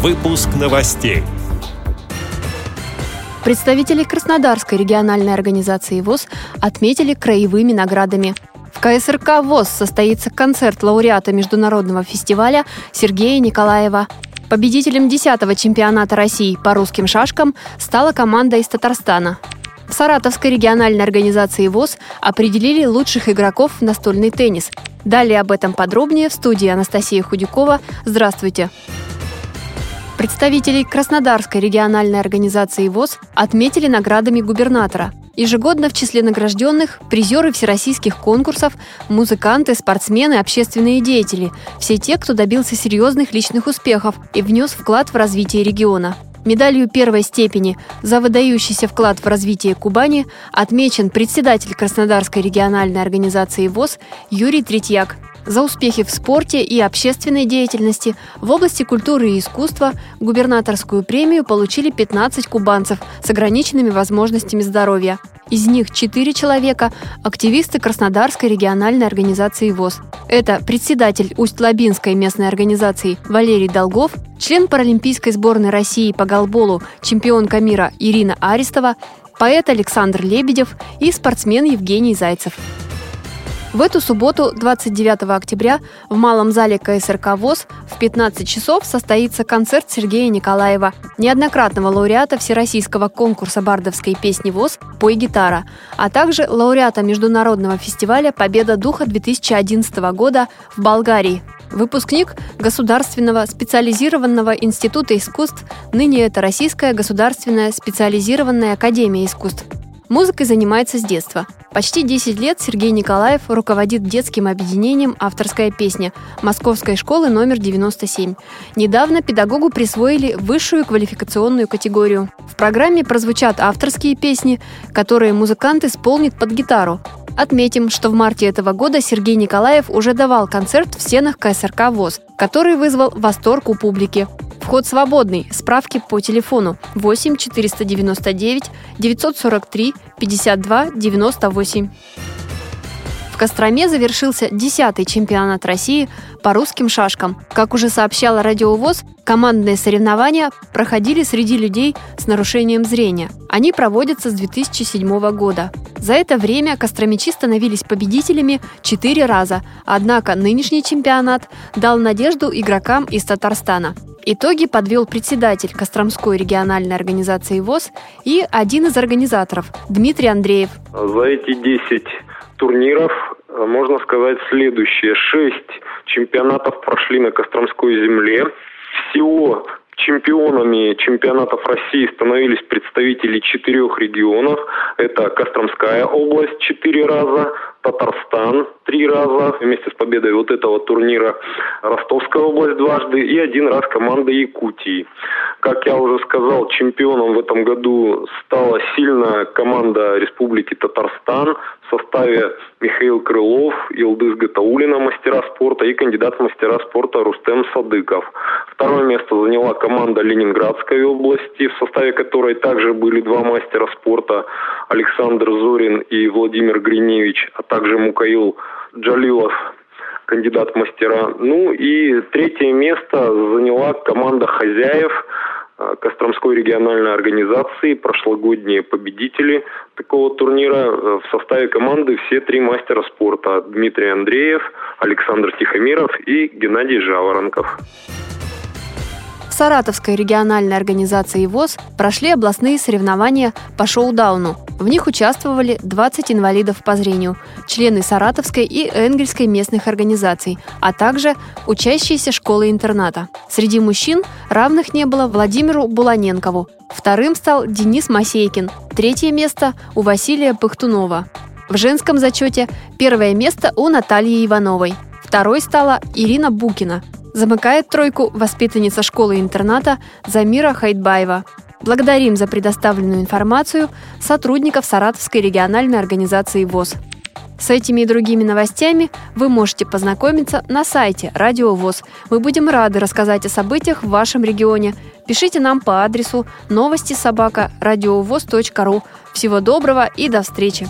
Выпуск новостей. Представители Краснодарской региональной организации ВОЗ отметили краевыми наградами. В КСРК ВОЗ состоится концерт лауреата международного фестиваля Сергея Николаева. Победителем 10-го чемпионата России по русским шашкам стала команда из Татарстана. В Саратовской региональной организации ВОЗ определили лучших игроков в настольный теннис. Далее об этом подробнее в студии Анастасия Худякова. Здравствуйте! Представителей Краснодарской региональной организации ВОЗ отметили наградами губернатора. Ежегодно в числе награжденных призеры всероссийских конкурсов, музыканты, спортсмены, общественные деятели – все те, кто добился серьезных личных успехов и внес вклад в развитие региона. Медалью первой степени за выдающийся вклад в развитие Кубани отмечен председатель Краснодарской региональной организации ВОЗ Юрий Третьяк – за успехи в спорте и общественной деятельности в области культуры и искусства губернаторскую премию получили 15 кубанцев с ограниченными возможностями здоровья. Из них 4 человека – активисты Краснодарской региональной организации ВОЗ. Это председатель Усть-Лабинской местной организации Валерий Долгов, член Паралимпийской сборной России по голболу, чемпионка мира Ирина Арестова, поэт Александр Лебедев и спортсмен Евгений Зайцев. В эту субботу, 29 октября, в Малом зале КСРК ВОЗ в 15 часов состоится концерт Сергея Николаева, неоднократного лауреата Всероссийского конкурса бардовской песни ВОЗ «Пой гитара», а также лауреата Международного фестиваля «Победа духа-2011 года» в Болгарии. Выпускник Государственного специализированного института искусств, ныне это Российская государственная специализированная академия искусств. Музыкой занимается с детства. Почти 10 лет Сергей Николаев руководит детским объединением «Авторская песня» Московской школы номер 97. Недавно педагогу присвоили высшую квалификационную категорию. В программе прозвучат авторские песни, которые музыкант исполнит под гитару. Отметим, что в марте этого года Сергей Николаев уже давал концерт в стенах КСРК ВОЗ, который вызвал восторг у публики. Вход свободный. Справки по телефону 8 499 943 52 98. В Костроме завершился 10-й чемпионат России по русским шашкам. Как уже сообщала Радиовоз, командные соревнования проходили среди людей с нарушением зрения. Они проводятся с 2007 года. За это время костромичи становились победителями четыре раза, однако нынешний чемпионат дал надежду игрокам из Татарстана. Итоги подвел председатель Костромской региональной организации ВОЗ и один из организаторов Дмитрий Андреев. За эти 10 турниров э, можно сказать следующее. Шесть чемпионатов прошли на Костромской земле. Всего чемпионами чемпионатов России становились представители четырех регионов. Это Костромская область четыре раза, Татарстан три раза вместе с победой вот этого турнира, Ростовская область дважды и один раз команда Якутии. Как я уже сказал, чемпионом в этом году стала сильная команда Республики Татарстан в составе Михаил Крылов, Илдыс Гатаулина, мастера спорта, и кандидат в мастера спорта Рустем Садыков. Второе место заняла команда Ленинградской области, в составе которой также были два мастера спорта Александр Зорин и Владимир Гриневич, а также Мукаил Джалилов, кандидат мастера. Ну и третье место заняла команда хозяев Костромской региональной организации, прошлогодние победители такого турнира. Э, в составе команды все три мастера спорта. Дмитрий Андреев, Александр Тихомиров и Геннадий Жаворонков. Саратовской региональной организации ВОЗ прошли областные соревнования по шоу-дауну. В них участвовали 20 инвалидов по зрению, члены Саратовской и Энгельской местных организаций, а также учащиеся школы-интерната. Среди мужчин равных не было Владимиру Буланенкову. Вторым стал Денис Масейкин. Третье место у Василия Пыхтунова. В женском зачете первое место у Натальи Ивановой. Второй стала Ирина Букина. Замыкает тройку воспитанница школы-интерната Замира Хайдбаева. Благодарим за предоставленную информацию сотрудников Саратовской региональной организации ВОЗ. С этими и другими новостями вы можете познакомиться на сайте Радио ВОЗ. Мы будем рады рассказать о событиях в вашем регионе. Пишите нам по адресу новости собака ру. Всего доброго и до встречи!